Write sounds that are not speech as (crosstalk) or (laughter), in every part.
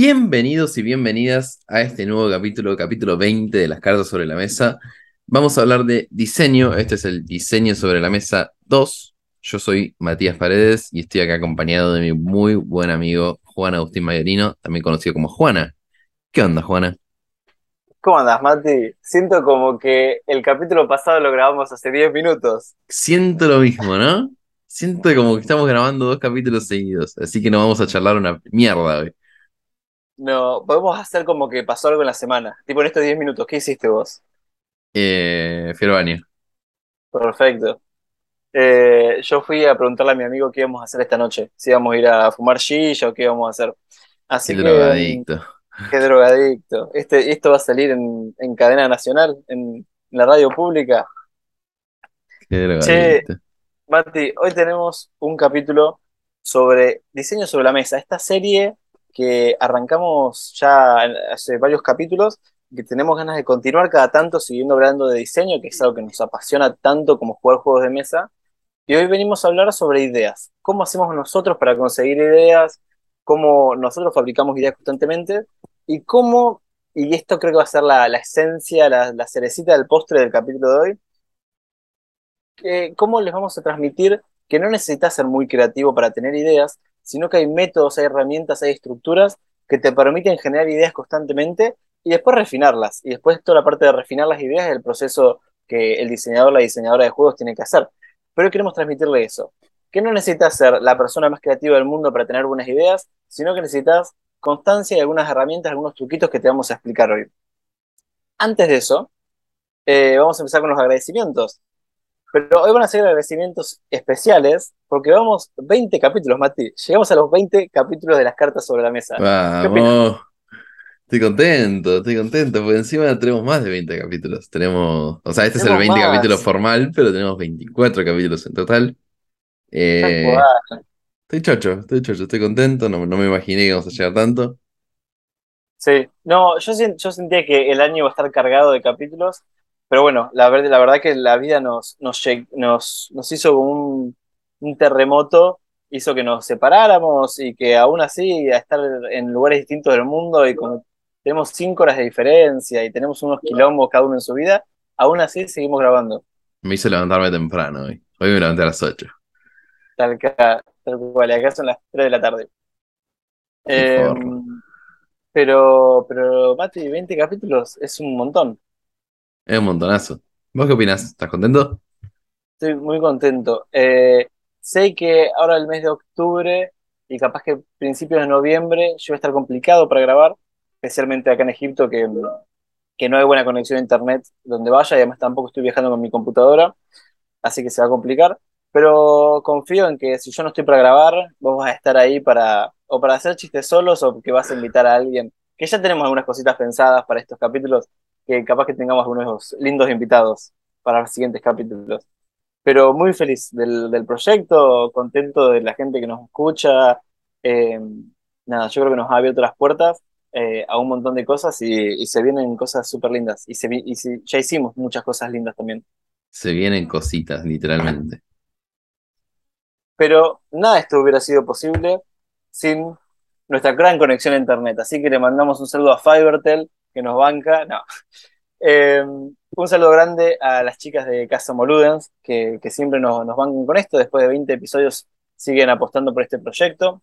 Bienvenidos y bienvenidas a este nuevo capítulo, capítulo 20 de las cartas sobre la mesa. Vamos a hablar de diseño. Este es el diseño sobre la mesa 2. Yo soy Matías Paredes y estoy acá acompañado de mi muy buen amigo Juan Agustín Mayorino, también conocido como Juana. ¿Qué onda, Juana? ¿Cómo andas, Mati? Siento como que el capítulo pasado lo grabamos hace 10 minutos. Siento lo mismo, ¿no? Siento como que estamos grabando dos capítulos seguidos, así que no vamos a charlar una mierda hoy. No, podemos hacer como que pasó algo en la semana. Tipo en estos 10 minutos, ¿qué hiciste vos? Eh, fui al baño. Perfecto. Eh, yo fui a preguntarle a mi amigo qué íbamos a hacer esta noche. Si íbamos a ir a fumar shisha o qué íbamos a hacer. Así Qué que. drogadicto. Qué drogadicto. Este, esto va a salir en, en cadena nacional, en la radio pública. Qué drogadicto. Mati, hoy tenemos un capítulo sobre diseño sobre la mesa. Esta serie que arrancamos ya hace varios capítulos, que tenemos ganas de continuar cada tanto siguiendo hablando de diseño, que es algo que nos apasiona tanto como jugar juegos de mesa. Y hoy venimos a hablar sobre ideas. ¿Cómo hacemos nosotros para conseguir ideas? ¿Cómo nosotros fabricamos ideas constantemente? Y cómo, y esto creo que va a ser la, la esencia, la, la cerecita del postre del capítulo de hoy, que- cómo les vamos a transmitir que no necesitas ser muy creativo para tener ideas, sino que hay métodos, hay herramientas, hay estructuras que te permiten generar ideas constantemente y después refinarlas. Y después toda la parte de refinar las ideas es el proceso que el diseñador, la diseñadora de juegos tiene que hacer. Pero queremos transmitirle eso, que no necesitas ser la persona más creativa del mundo para tener buenas ideas, sino que necesitas constancia y algunas herramientas, algunos truquitos que te vamos a explicar hoy. Antes de eso, eh, vamos a empezar con los agradecimientos. Pero hoy van a ser agradecimientos especiales porque vamos 20 capítulos, Mati. Llegamos a los 20 capítulos de las cartas sobre la mesa. Vamos. Estoy contento, estoy contento, porque encima tenemos más de 20 capítulos. Tenemos, o sea, este es el Tenemos 20 más. capítulo formal, pero tenemos 24 capítulos en total. Tal Eh, estoy chocho, estoy chocho, estoy contento, no, no me imaginé que íbamos a llegar tanto. Sí, no, yo, yo sentía que el año iba a estar cargado de capítulos, pero bueno, la, la verdad que la vida nos, nos, nos, nos hizo como un, un terremoto, hizo que nos separáramos y que aún así, a estar en lugares distintos del mundo y como tenemos cinco horas de diferencia y tenemos unos quilombos cada uno en su vida, aún así seguimos grabando. Me hizo levantarme temprano hoy. Hoy me levanté a las 8. Tal, ca- tal cual, acá son las 3 de la tarde. Eh, forro. pero, pero, Mati, 20 capítulos es un montón. Es un montonazo. ¿Vos qué opinás? ¿Estás contento? Estoy muy contento. Eh, sé que ahora el mes de octubre y capaz que principios de noviembre yo voy a estar complicado para grabar, especialmente acá en Egipto, que, que no hay buena conexión a internet donde vaya y además tampoco estoy viajando con mi computadora, así que se va a complicar. Pero confío en que si yo no estoy para grabar, vos vas a estar ahí para o para hacer chistes solos o que vas a invitar a alguien. Que ya tenemos algunas cositas pensadas para estos capítulos, que capaz que tengamos algunos lindos invitados para los siguientes capítulos pero muy feliz del, del proyecto, contento de la gente que nos escucha. Eh, nada, yo creo que nos ha abierto las puertas eh, a un montón de cosas y, y se vienen cosas súper lindas. Y, se, y si- ya hicimos muchas cosas lindas también. Se vienen cositas, literalmente. Pero nada de esto hubiera sido posible sin nuestra gran conexión a internet. Así que le mandamos un saludo a Fivertel, que nos banca. No. Eh, un saludo grande a las chicas de Casa Moludens, que, siempre nos, nos con esto. Después de 20 episodios siguen apostando por este proyecto.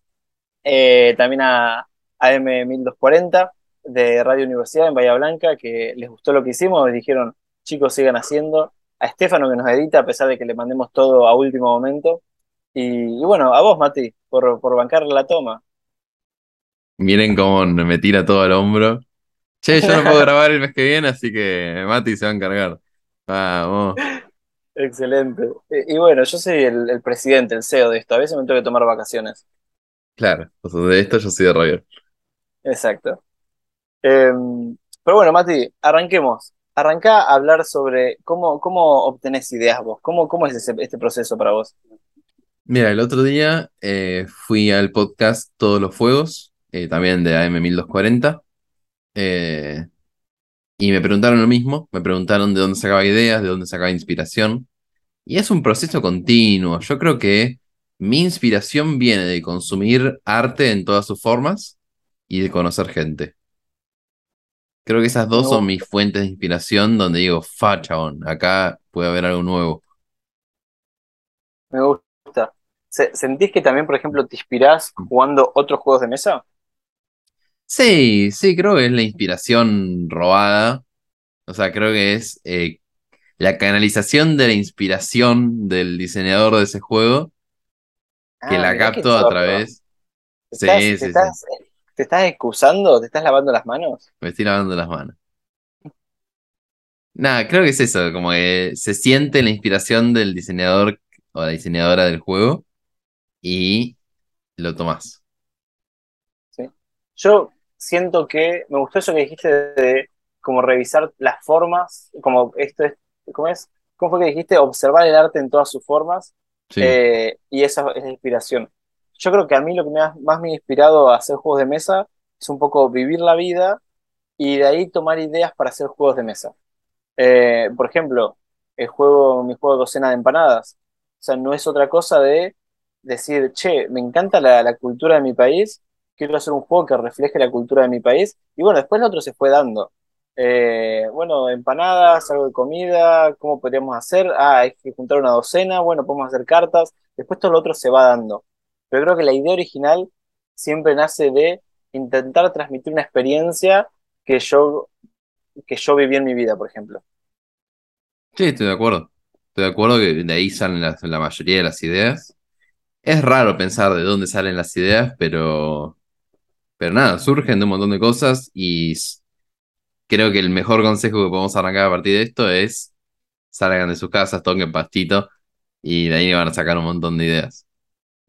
Eh, también a AM1240 de Radio Universidad en Bahía Blanca, que les gustó lo que hicimos dijeron, chicos, sigan haciendo. A Estefano, que nos edita, a pesar de que le mandemos todo a último momento. Y, y bueno, a vos, Mati, por, por bancar la toma. Miren cómo me tira todo al hombro. Che, yo no puedo (laughs) grabar el mes que viene, así que Mati se va a encargar. Vamos. Excelente. Y, y bueno, yo soy el, el presidente, el CEO de esto. A veces me tengo que tomar vacaciones. Claro, o sea, de esto yo soy de Roger. Exacto. Em, pero bueno, Mati, arranquemos. Arranca a hablar sobre cómo, cómo obtenés ideas vos, cómo, cómo es ese- este proceso para vos. Mira, el otro día eh, fui al podcast Todos los Fuegos, eh, también de AM 1240, eh, y me preguntaron lo mismo, me preguntaron de dónde sacaba ideas, de dónde sacaba inspiración, y es un proceso continuo. Yo creo que mi inspiración viene de consumir arte en todas sus formas y de conocer gente. Creo que esas dos son mis fuentes de inspiración donde digo, fa, chabón, acá puede haber algo nuevo. Me gusta. Se- ¿Sentís que también, por ejemplo, te inspirás jugando otros juegos de mesa? Sí, sí, creo que es la inspiración robada. O sea, creo que es eh, la canalización de la inspiración del diseñador de ese juego que Ah, la capto a través. ¿Te Sí, estás, sí, sí. te estás excusando? ¿Te estás lavando las manos? Me estoy lavando las manos. Nada, creo que es eso, como que se siente la inspiración del diseñador o la diseñadora del juego y lo tomás. ¿sí? Yo siento que me gustó eso que dijiste de, como revisar las formas, como esto es, ¿cómo es? ¿Cómo fue que dijiste? Observar el arte en todas sus formas Sí. eh, y esa es la inspiración. Yo creo que a mí lo que me ha- más me ha inspirado a hacer juegos de mesa es un poco vivir la vida y de ahí tomar ideas para hacer juegos de mesa. Eh, por ejemplo, el juego, mi juego Docena de Empanadas. O sea, no es otra cosa de decir, che, me encanta la, la cultura de mi país, quiero hacer un juego que refleje la cultura de mi país. Y bueno, después lo otro se fue dando. Eh, bueno, empanadas, algo de comida, ¿cómo podríamos hacer? Ah, hay que juntar una docena, bueno, podemos hacer cartas. Después todo lo otro se va dando. Pero creo que la idea original siempre nace de intentar transmitir una experiencia que yo, que yo viví en mi vida, por ejemplo. Sí, estoy de acuerdo. Estoy de acuerdo que de ahí salen la mayoría de las ideas. Es raro pensar de dónde salen las ideas, pero, pero nada, surgen de un montón de cosas y creo que el mejor consejo que podemos arrancar a partir de esto es salgan de sus casas, toquen pastito y de ahí van a sacar un montón de ideas.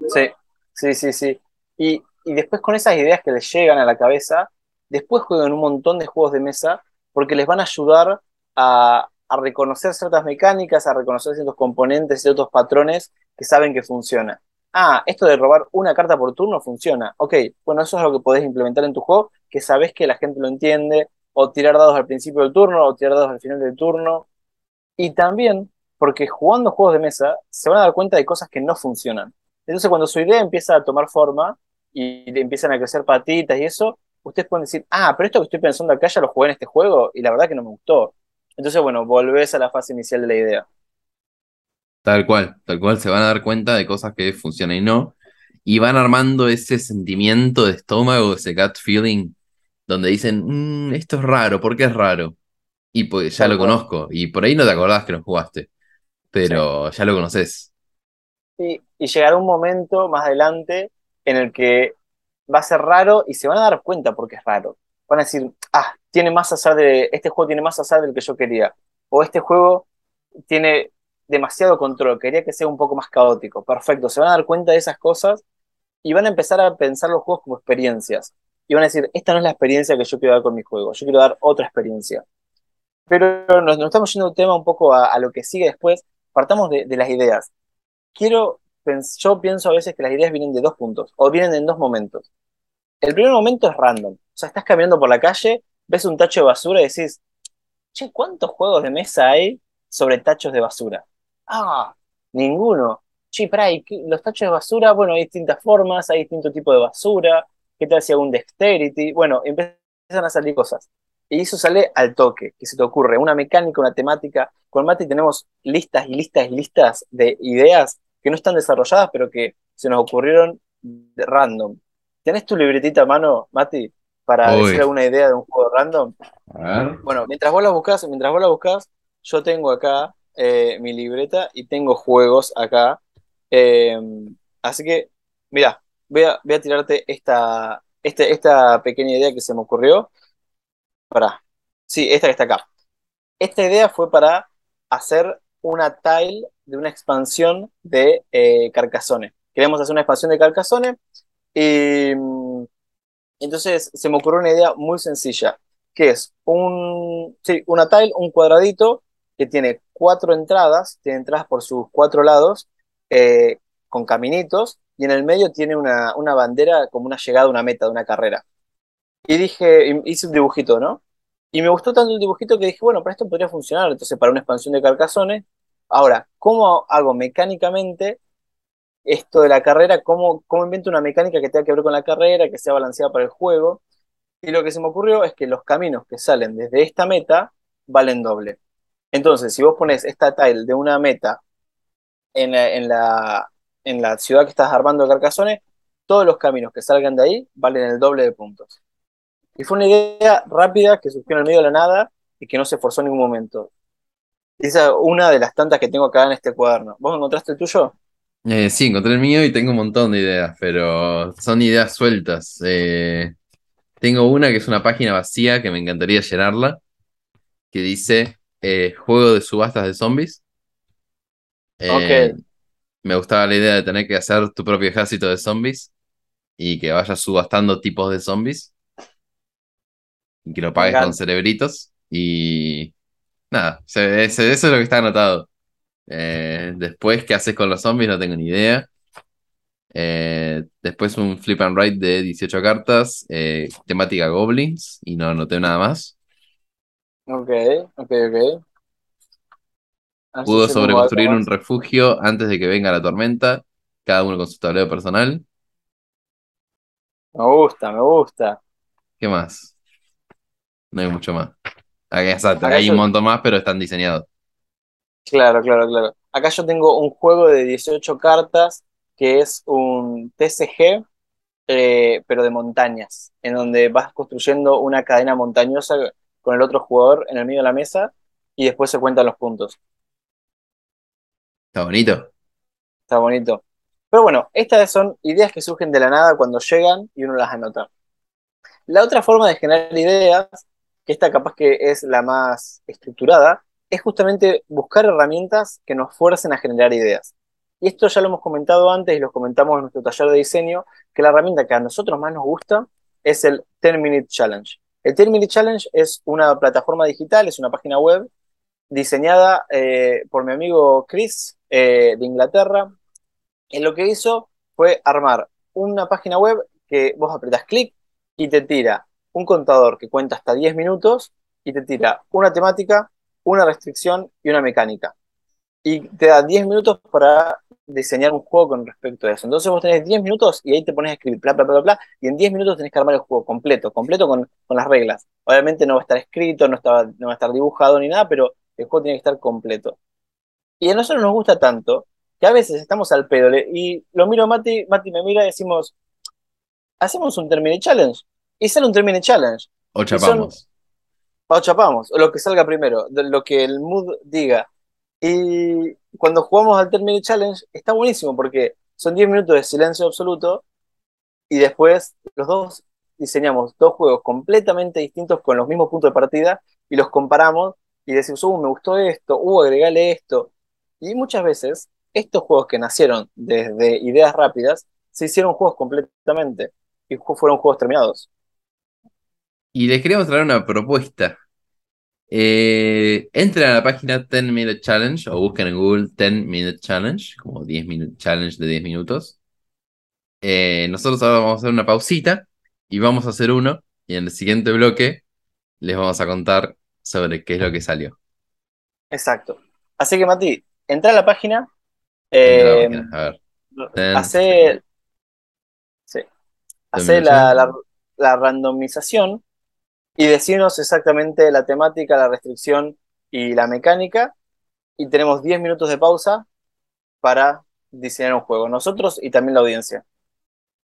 Sí, sí, sí, sí. Y, y después con esas ideas que les llegan a la cabeza, después juegan un montón de juegos de mesa porque les van a ayudar a, a reconocer ciertas mecánicas, a reconocer ciertos componentes, ciertos patrones que saben que funciona. Ah, esto de robar una carta por turno funciona. Ok, bueno, eso es lo que podés implementar en tu juego, que sabés que la gente lo entiende, o tirar dados al principio del turno, o tirar dados al final del turno. Y también porque jugando juegos de mesa se van a dar cuenta de cosas que no funcionan. Entonces, cuando su idea empieza a tomar forma y empiezan a crecer patitas y eso, ustedes pueden decir, ah, pero esto que estoy pensando acá ya lo jugué en este juego y la verdad que no me gustó. Entonces, bueno, volvés a la fase inicial de la idea. Tal cual, tal cual se van a dar cuenta de cosas que funcionan y no, y van armando ese sentimiento de estómago, ese gut feeling, donde dicen, "Mm, esto es raro, ¿por qué es raro? Y pues ya lo conozco, y por ahí no te acordás que lo jugaste, Sí. pero ya lo conoces. Y, y llegará un momento más adelante en el que va a ser raro y se van a dar cuenta porque es raro. Van a decir, ah, tiene más azar de, este juego tiene más azar del que yo quería. O este juego tiene demasiado control, quería que sea un poco más caótico. Perfecto, se van a dar cuenta de esas cosas y van a empezar a pensar los juegos como experiencias. Y van a decir, esta no es la experiencia que yo quiero dar con mi juego, yo quiero dar otra experiencia. Pero nos, estamos yendo un tema un poco a, lo que sigue después. Partamos de, de las ideas. Quiero, yo pienso a veces que las ideas vienen de dos puntos, o vienen en dos momentos. El primer momento es random. O sea, estás caminando por la calle, ves un tacho de basura y decís, che, ¿cuántos juegos de mesa hay sobre tachos de basura? Ah, ninguno. Che, pará, ¿y qué- los tachos de basura, bueno, hay distintas formas, hay distintos tipos de basura. ¿Qué tal si hago un dexterity? Bueno, empiezan a salir cosas. Y eso sale al toque, que se te ocurre una mecánica, una temática. Con Mati tenemos listas y listas y listas de ideas que no están desarrolladas, pero que se nos ocurrieron de random. ¿Tenés tu libretita a mano, Mati, para Uy. decir alguna idea de un juego random? A ver. Bueno, mientras vos la buscas, mientras vos la buscas, yo tengo acá eh, mi libreta y tengo juegos acá. Eh, así que, mira, voy a, voy a tirarte esta, este- esta pequeña idea que se me ocurrió. Para, sí, esta que está acá. Esta idea fue para hacer una tile de una expansión de eh. Queremos hacer una expansión de Carcassonne y mm, entonces se me ocurrió una idea muy sencilla. que es un, sí, una tile, un cuadradito que tiene cuatro entradas, tiene entradas por sus cuatro lados, eh, con caminitos, y en el medio tiene una, una bandera como una llegada, una meta de una carrera. Y dije, hice un dibujito, ¿no? Y me gustó tanto el dibujito que dije, bueno, para esto podría funcionar, entonces para una expansión de Carcasones. Ahora, ¿cómo hago mecánicamente esto de la carrera? ¿Cómo, cómo invento una mecánica que tenga que ver con la carrera, que sea balanceada para el juego? Y lo que se me ocurrió es que los caminos que salen desde esta meta valen doble. Entonces, si vos pones esta tile de una meta en la, en la, en la ciudad que estás armando de Carcasones, todos los caminos que salgan de ahí valen el doble de puntos. Y fue una idea rápida que surgió en el medio de la nada y que no se esforzó en ningún momento. Esa es una de las tantas que tengo acá en este cuaderno. ¿Vos encontraste el tuyo? Eh, sí, encontré el mío y tengo un montón de ideas, pero son ideas sueltas. Eh, tengo una que es una página vacía que me encantaría llenarla, que dice eh, juego de subastas de zombies. Eh, Ok. Me gustaba la idea de tener que hacer tu propio ejército de zombies y que vayas subastando tipos de zombies y que lo pagues con cerebritos. Y nada, se- eso es lo que está anotado. Eh, después, ¿qué haces con los zombies? No tengo ni idea. Eh, después un flip and write de 18 cartas, eh, temática goblins, y no anoté nada más. Ok, ok, ok. Pudo sobreconstruir un refugio antes de que venga la tormenta, cada uno con su tablero personal. Me gusta, me gusta. ¿Qué más? No hay mucho más. Acá, exacto, Acá hay un montón más, pero están diseñados. claro, claro, claro. Acá yo tengo un juego de 18 cartas que es un TCG, eh, pero de montañas, en donde vas construyendo una cadena montañosa con el otro jugador en el medio de la mesa y después se cuentan los puntos. Está bonito. Está bonito. Pero bueno, estas son ideas que surgen de la nada cuando llegan y uno las anota. La otra forma de generar ideas, que esta capaz que es la más estructurada, es justamente buscar herramientas que nos fuercen a generar ideas. Y esto ya lo hemos comentado antes y lo comentamos en nuestro taller de diseño, que la herramienta que a nosotros más nos gusta es el 10 Minute Challenge. El 10 Minute Challenge es una plataforma digital, es una página web diseñada eh, por mi amigo Chris eh, de Inglaterra. Y lo que hizo fue armar una página web que vos apretás clic y te tira un contador que cuenta hasta 10 minutos y te tira una temática, una restricción y una mecánica. Y te da 10 minutos para diseñar un juego con respecto a eso. Entonces vos tenés 10 minutos y ahí te pones a escribir, bla, bla, bla, bla, y en 10 minutos tenés que armar el juego completo, completo con, con las reglas. Obviamente no va a estar escrito, no, está, no va a estar dibujado ni nada, pero el juego tiene que estar completo. Y a nosotros nos gusta tanto que a veces estamos al pedo y lo miro a Mati, Mati me mira y decimos, hacemos un Termine Challenge. Y sale un Termine Challenge. O son, chapamos. o chapamos, o lo que salga primero, lo que el mood diga. Y cuando jugamos al Termine Challenge está buenísimo porque son 10 minutos de silencio absoluto y después los dos diseñamos dos juegos completamente distintos con los mismos puntos de partida y los comparamos y decimos, uh, me gustó esto, uh, agregale esto. Y muchas veces estos juegos que nacieron desde ideas rápidas se hicieron juegos completamente y fueron juegos terminados. Y les queríamos traer una propuesta. Eh, entren a la página 10 Minute Challenge o busquen en Google 10 Minute Challenge, como 10 Minute Challenge de 10 minutos. Eh, nosotros ahora vamos a hacer una pausita y vamos a hacer uno. Y en el siguiente bloque les vamos a contar sobre qué es lo que salió. Exacto. Así que Mati, entra a la página, Entra a la eh, página. A ver. 10 hace, sí, 10 hace la, la randomización y decirnos exactamente la temática, la restricción y la mecánica. Y tenemos 10 minutos de pausa para diseñar un juego, nosotros y también la audiencia.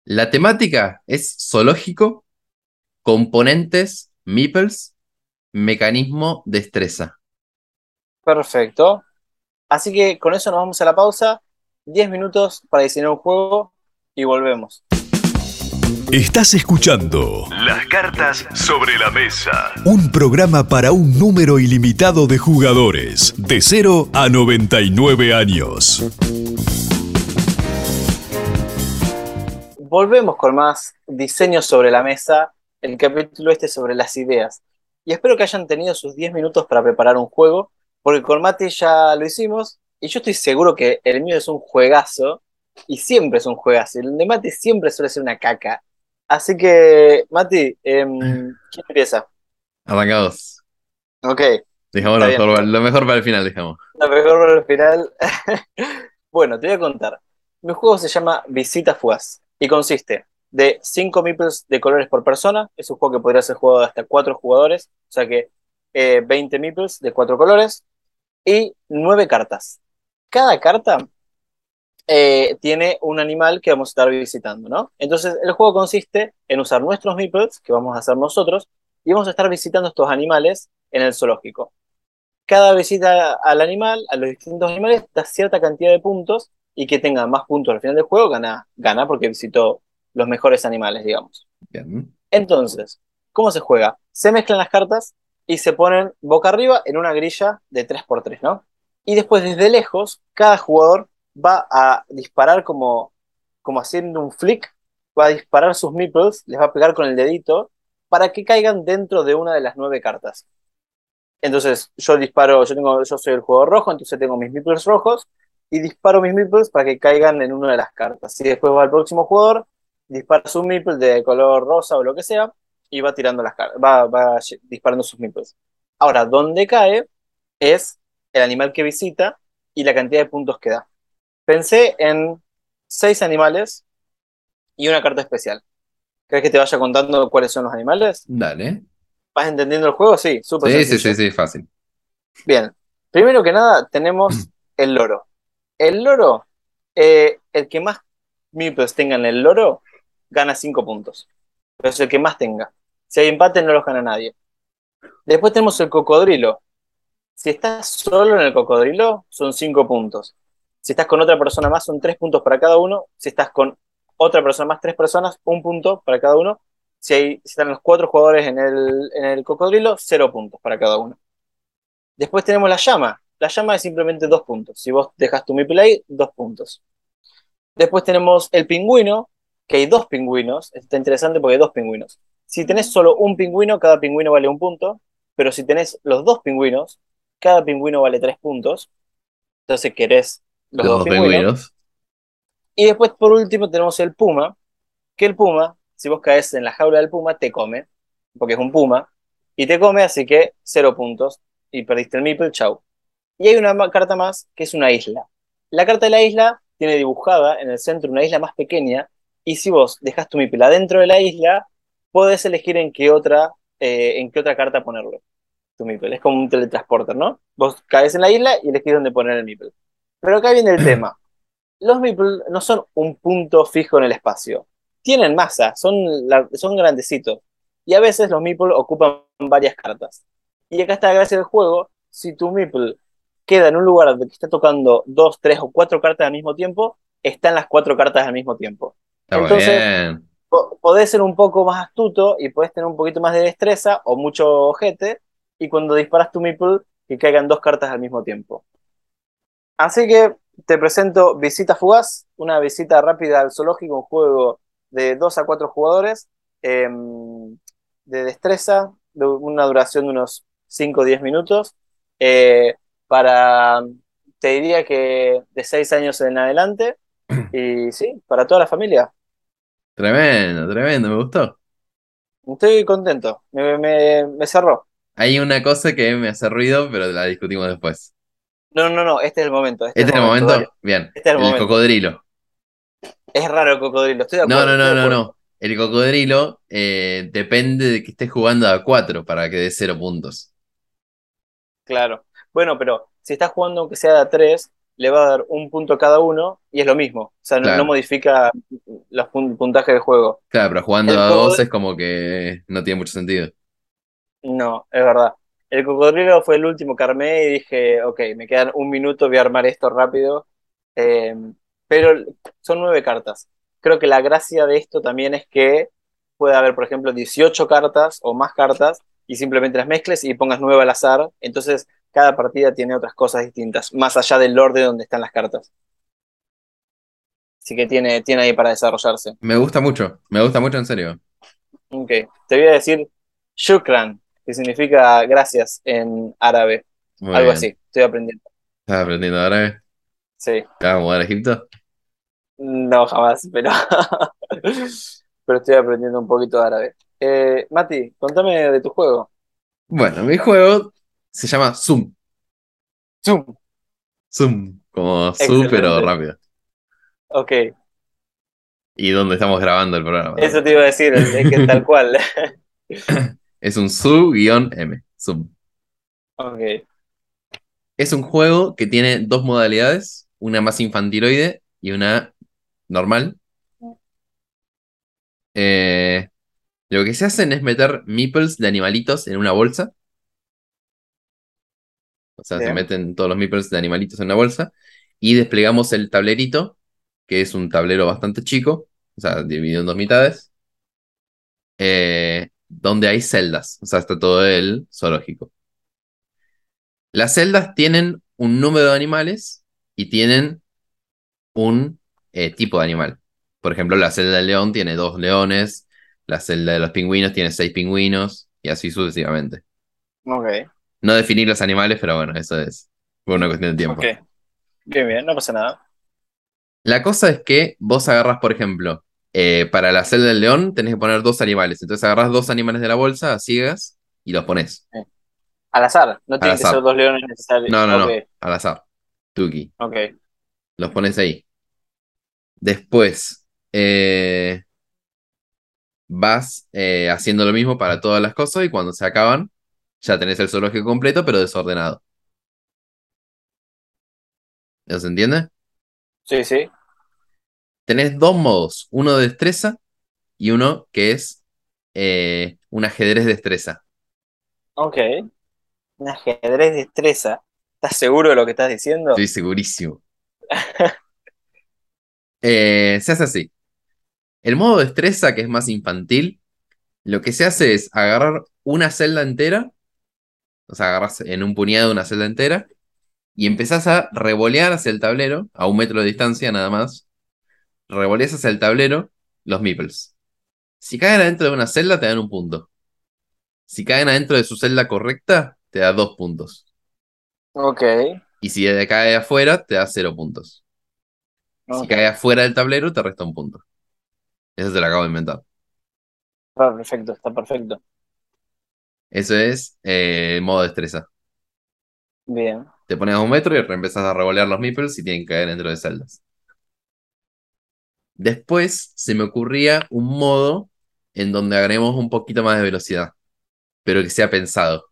La temática es zoológico, componentes, meeples, mecanismo, destreza. Perfecto. Así que con eso nos vamos a la pausa. 10 minutos para diseñar un juego y volvemos. Estás escuchando Las cartas sobre la mesa. un programa para un número ilimitado de jugadores, de 0 a 99 años. Volvemos con más diseño sobre la mesa, el capítulo este sobre las ideas. y espero que hayan tenido sus 10 minutos para preparar un juego, porque con Mati ya lo hicimos y yo estoy seguro que el mío es un juegazo y siempre es un juegazo. El de Mati siempre suele ser una caca. Así que, Mati, em, ¿quién empieza? Arrancados. Ok, Dejamos lo mejor, lo mejor para el final, dejamos. lo mejor para el final. (laughs) bueno, te voy a contar. Mi juego se llama Visita Fugaz y consiste de 5 meeples de colores por persona. Es un juego que podría ser jugado de hasta 4 jugadores, o sea que eh, 20 meeples de 4 colores y 9 cartas. Cada carta eh, tiene un animal que vamos a estar visitando, ¿no? Entonces, el juego consiste en usar nuestros meeples, que vamos a hacer nosotros, y vamos a estar visitando estos animales en el zoológico. Cada visita al animal, a los distintos animales, da cierta cantidad de puntos y que tenga más puntos al final del juego, gana, gana porque visitó los mejores animales, digamos. Bien. Entonces, ¿cómo se juega? Se mezclan las cartas y se ponen boca arriba en una grilla de 3x3, ¿no? Y después desde lejos, cada jugador va a disparar como, como haciendo un flick, va a disparar sus meeples, les va a pegar con el dedito para que caigan dentro de una de las nueve cartas. Entonces, yo disparo, yo tengo, yo soy el jugador rojo, entonces tengo mis meeples rojos y disparo mis meeples para que caigan en una de las cartas. Y después va el próximo jugador, dispara su meeple de color rosa o lo que sea y va tirando las cartas, va, va disparando sus meeples. Ahora, donde cae es el animal que visita y la cantidad de puntos que da. Pensé en seis animales y una carta especial. ¿Crees que te vaya contando cuáles son los animales? Dale. ¿Vas entendiendo el juego? Sí, súper Sí, sí, sí, sí, fácil. Bien, primero que nada tenemos el loro. El loro, eh, el que más meeples tenga en el loro, gana 5 puntos. Pero es el que más tenga. Si hay empate, no los gana nadie. Después tenemos el cocodrilo. Si estás solo en el cocodrilo, son 5 puntos. Si estás con otra persona más, son 3 puntos para cada uno. Si estás con otra persona más, 3 personas, un punto para cada uno. Si, están los 4 jugadores en el, cocodrilo, 0 puntos para cada uno. Después tenemos la llama. La llama es simplemente 2 puntos. Si vos dejas tu meeple ahí, 2 puntos. Después tenemos el pingüino, que hay dos pingüinos. Está interesante porque hay dos pingüinos. Si tenés solo un pingüino, cada pingüino vale un punto. Pero si tenés los dos pingüinos, cada pingüino vale 3 puntos. Entonces querés los, Los dos pingüinos. pingüinos. Y después, por último, tenemos el puma, que el puma, si vos caes en la jaula del puma, te come, porque es un puma, y te come, así que cero puntos, y perdiste el meeple, chau. Y hay una carta más, que es una isla. La carta de la isla tiene dibujada en el centro una isla más pequeña, y si vos dejas tu meeple adentro de la isla, podés elegir en qué otra, eh, en qué otra carta ponerlo. Tu meeple. Es como un teletransporter, ¿no? Vos caes en la isla y elegís dónde poner el meeple. Pero acá viene el (clears throat) tema los meeple no son un punto fijo en el espacio. Tienen masa, son, la- son grandecitos. Y a veces los meeple ocupan varias cartas. Y acá está la gracia del juego. Si tu meeple queda en un lugar donde está tocando dos, tres o cuatro cartas al mismo tiempo, están las cuatro cartas al mismo tiempo. Está Entonces- bien. Po- Podés ser un poco más astuto y podés tener un poquito más de destreza o mucho ojete. Y cuando disparas tu meeple, que caigan dos cartas al mismo tiempo. Así que te presento Visita Fugaz, una visita rápida al zoológico, un juego de 2 a 4 jugadores, em, de destreza, de una duración de unos 5 o 10 minutos, eh, para, te diría que de 6 años en adelante, (clears throat) y sí, para toda la familia. Tremendo, tremendo, me gustó. Estoy contento, me, me- me cerró. Hay una cosa que me hace ruido, pero la discutimos después. No, no, no, este es el momento. Este, ¿Este es el momento? Bien. Este es el El momento. cocodrilo. Es raro el cocodrilo, estoy de No, acuerdo. no, no, no, acuerdo. no. El cocodrilo eh, depende de que estés jugando a 4 para que dé 0 puntos. Claro. Bueno, pero si estás jugando aunque sea de a 3, le va a dar un punto a cada uno y es lo mismo. O sea, no, Claro. no modifica los pun- puntajes del juego. Claro, pero jugando El a cocodrilo- 2 es como que no tiene mucho sentido. No, es verdad. El cocodrilo fue el último que armé y dije, ok, me quedan un minuto, voy a armar esto rápido. Eh, pero son nueve cartas. Creo que la gracia de esto también es que puede haber, por ejemplo, 18 cartas o más cartas y simplemente las mezcles y pongas nueve al azar. Entonces, cada partida tiene otras cosas distintas, más allá del orden donde están las cartas. Así que tiene, tiene ahí para desarrollarse. Me gusta mucho, me gusta mucho en serio. Ok, te voy a decir Shukran, que significa gracias en árabe. Muy Algo bien. así, estoy aprendiendo. ¿Estás aprendiendo árabe? Sí, ¿Vamos a jugar a Egipto? no jamás, pero, (laughs) pero estoy aprendiendo un poquito de árabe. Eh, Mati, contame de tu juego. Bueno, mi juego se llama Zoom. Zoom. Zoom, como Zoom, pero Excelente. rápido. Ok, Y donde estamos grabando el programa. eso te iba a decir, es que tal cual. (coughs) Es un Su-M. Zoom. Ok, Es un juego que tiene dos modalidades, una más infantiloide y una normal. Eh, lo que se hacen es meter meeples de animalitos en una bolsa. O sea, se meten todos los meeples de animalitos en una bolsa y desplegamos el tablerito, que es un tablero bastante chico, o sea, dividido en dos mitades, eh, donde hay celdas, o sea, está todo el zoológico. Las celdas tienen un número de animales y tienen un eh, tipo de animal. Por ejemplo, la celda del león tiene dos leones, la celda de los pingüinos tiene seis pingüinos y así sucesivamente. ok, No definir los animales, pero bueno, eso es por una cuestión de tiempo. ok. Bien, bien, no pasa nada. La cosa es que vos agarrás, por ejemplo, eh, para la celda del león tenés que poner dos animales. Entonces agarrás dos animales de la bolsa a ciegas y los pones Al azar, no tienen que ser dos leones necesarios. No, no, no. Al azar. Tuki. ok, Los pones ahí. Después, eh, vas eh, haciendo lo mismo para todas las cosas y cuando se acaban, ya tenés el zoológico completo, pero desordenado. ¿No se entiende? sí, sí. Tenés dos modos, uno de destreza y uno que es eh, un ajedrez destreza. Ok. Un ajedrez de destreza. ¿Estás seguro de lo que estás diciendo? Estoy segurísimo. (laughs) Eh, se hace así. El modo destreza, que es más infantil, lo que se hace es agarrar una celda entera, o sea, agarras en un puñado una celda entera, y empezás a revolear hacia el tablero, a un metro de distancia nada más. Revoleas hacia el tablero los meeples. Si caen adentro de una celda, te dan un punto. Si caen adentro de su celda correcta, te da dos puntos. Ok. Y si cae afuera, te da cero puntos. Si cae afuera del tablero, te resta un punto. Eso se lo acabo de inventar. Está perfecto, está perfecto. Eso es eh, el modo destreza. Bien. Te pones a un metro y empezás a revolear los meeples y tienen que caer dentro de celdas. Después se me ocurría un modo en donde agreguemos un poquito más de velocidad, pero que sea pensado.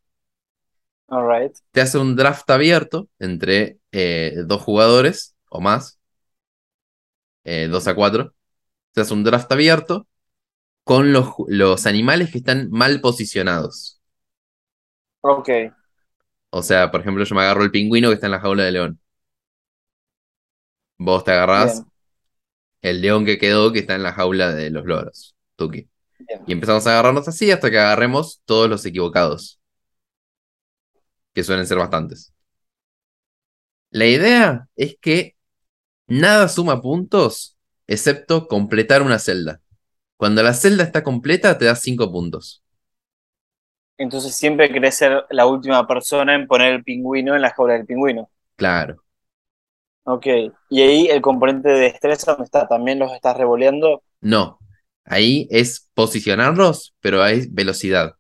Te hace un draft abierto entre eh, dos jugadores o más, eh, dos a cuatro. Te hace un draft abierto con los, los animales que están mal posicionados. Ok. O sea, por ejemplo, yo me agarro el pingüino que está en la jaula de león. Vos te agarrás Bien. El león que quedó que está en la jaula de los loros. Tuki. Y empezamos a agarrarnos así hasta que agarremos todos los equivocados. Que suelen ser bastantes. La idea es que nada suma puntos excepto completar una celda. Cuando la celda está completa, te da 5 puntos. Entonces siempre querés ser la última persona en poner el pingüino en la jaula del pingüino. Claro. Ok. Y ahí el componente de destreza, ¿dónde está? ¿También los estás revoleando? No. Ahí es posicionarlos, pero hay velocidad.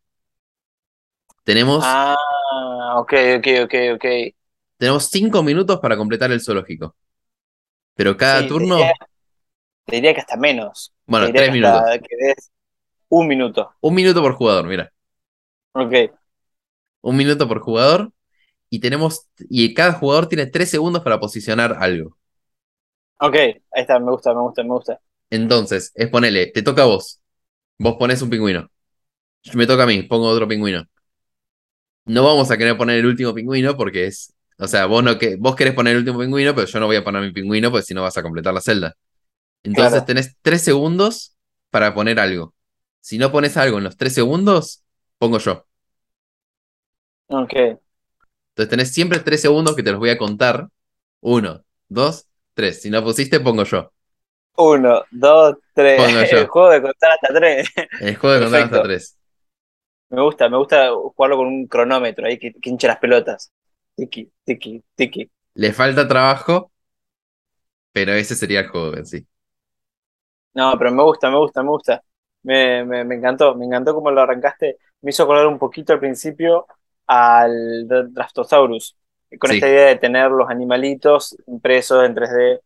Tenemos, Ah, ok, ok, ok, ok. tenemos 5 minutos para completar el zoológico. Pero cada Sí, te turno, diría, te diría que hasta menos. bueno, Te diría 3 que hasta minutos. que des un minuto. Un minuto por jugador, mira. Ok. Un minuto por jugador. Y tenemos, y cada jugador tiene 3 segundos para posicionar algo. Ok, ahí está, me gusta, me gusta, me gusta. Entonces, es ponerle, te toca a vos. Vos pones un pingüino. Me toca a mí, pongo otro pingüino. No vamos a querer poner el último pingüino porque es. O sea, vos, no que, vos querés poner el último pingüino, pero yo no voy a poner mi pingüino porque si no vas a completar la celda. Entonces Claro. tenés 3 segundos para poner algo. Si no pones algo en los 3 segundos, pongo yo. Ok. Entonces tenés siempre 3 segundos que te los voy a contar. 1, 2, 3. Si no pusiste, pongo yo. Uno, dos, tres. Pongo yo. (laughs) El juego de contar hasta tres. El juego de contar hasta. 3. Me gusta, me gusta jugarlo con un cronómetro ahí que, que hincha las pelotas. Tiki, tiki, tiki. Le falta trabajo, pero ese sería el juego en sí. No, pero me gusta, me gusta, me gusta. Me, me, me encantó, me encantó cómo lo arrancaste. Me hizo acordar un poquito al principio al Dra- Draftosaurus, con Sí. esta idea de tener los animalitos impresos en 3D.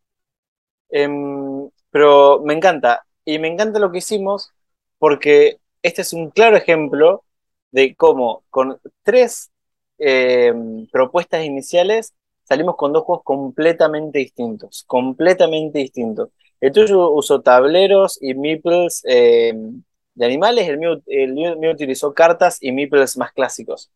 Em, pero me encanta, y me encanta lo que hicimos porque este es un claro ejemplo de cómo con tres em, propuestas iniciales salimos con dos juegos completamente distintos, completamente distintos. El tuyo usó tableros y meeples em, de animales, el mío, el mío utilizó cartas y meeples más clásicos.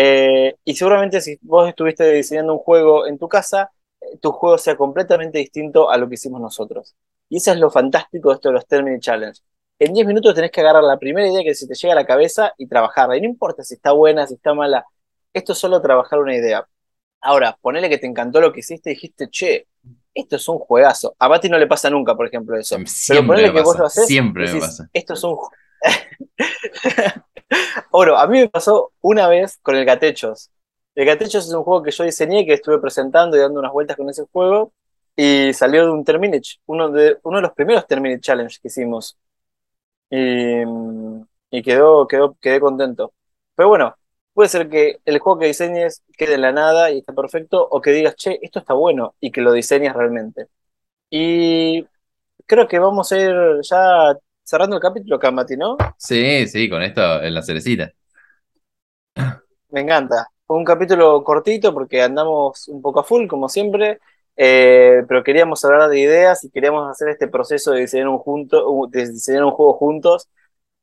Eh, y seguramente si vos estuviste diseñando un juego en tu casa, eh, tu juego sea completamente distinto a lo que hicimos nosotros. Y eso es lo fantástico de esto de los Termini Challenge. En 10 minutos tenés que agarrar la primera idea que se te llega a la cabeza y trabajarla. Y no importa si está buena, si está mala. Esto es solo trabajar una idea. Ahora, ponele que te encantó lo que hiciste y dijiste, che, esto es un juegazo. A Mati no le pasa nunca, por ejemplo, eso. Pero ponele que vos lo haces. siempre me pasa. Esto es un. (laughs) (laughs) Bueno, a mí me pasó una vez con el Gatechos. El Gatechos es un juego que yo diseñé, que estuve presentando y dando unas vueltas con ese juego, y salió de un Terminage, uno de, uno de los primeros Terminate Challenge que hicimos. Y, y quedó, quedó, quedé contento. Pero bueno, puede ser que el juego que diseñes quede en la nada y está perfecto, o que digas, che, esto está bueno, y que lo diseñes realmente. Y creo que vamos a ir ya cerrando el capítulo acá, Mati, ¿no? Sí, sí, con esto en la cerecita. Me encanta. Un capítulo cortito porque andamos un poco a full, como siempre, eh, pero queríamos hablar de ideas y queríamos hacer este proceso de diseñar un, junto, de diseñar un juego juntos,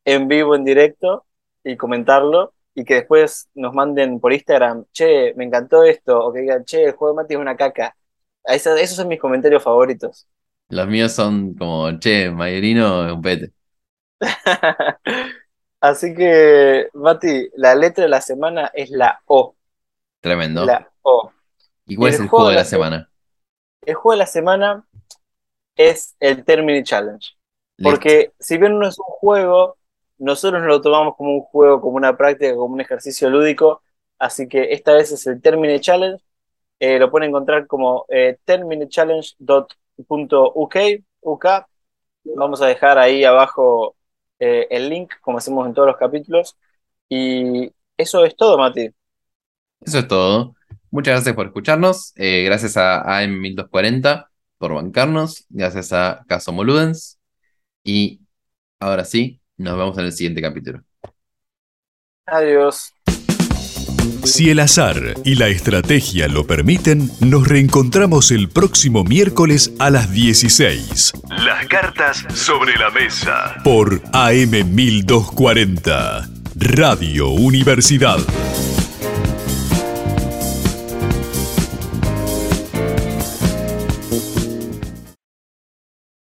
en vivo, en directo, y comentarlo, y que después nos manden por Instagram, che, me encantó esto, o que digan, che, el juego de Mati es una caca. Esos son mis comentarios favoritos. Los míos son como, che, Mayerino es un pete. (laughs) Así que, Mati, la letra de la semana es la O. Tremendo. La O. ¿Y cuál el es el juego de la la semana? El juego de la semana es el Termini Challenge. Listo. Porque si bien no es un juego, nosotros no lo tomamos como un juego, como una práctica, como un ejercicio lúdico. Así que esta vez es el Termini Challenge. Eh, lo pueden encontrar como eh, terminichallenge.uk. UK. Vamos a dejar ahí abajo eh, el link, como hacemos en todos los capítulos. Y eso es todo, Mati. Eso es todo. Muchas gracias por escucharnos. Eh, gracias a AM1240 por bancarnos. Gracias a Caso Moludens. Y ahora sí, nos vemos en el siguiente capítulo. Adiós. Si el azar y la estrategia lo permiten, nos reencontramos el próximo miércoles a las 16 Las cartas sobre la mesa. por AM 1240, Radio Universidad.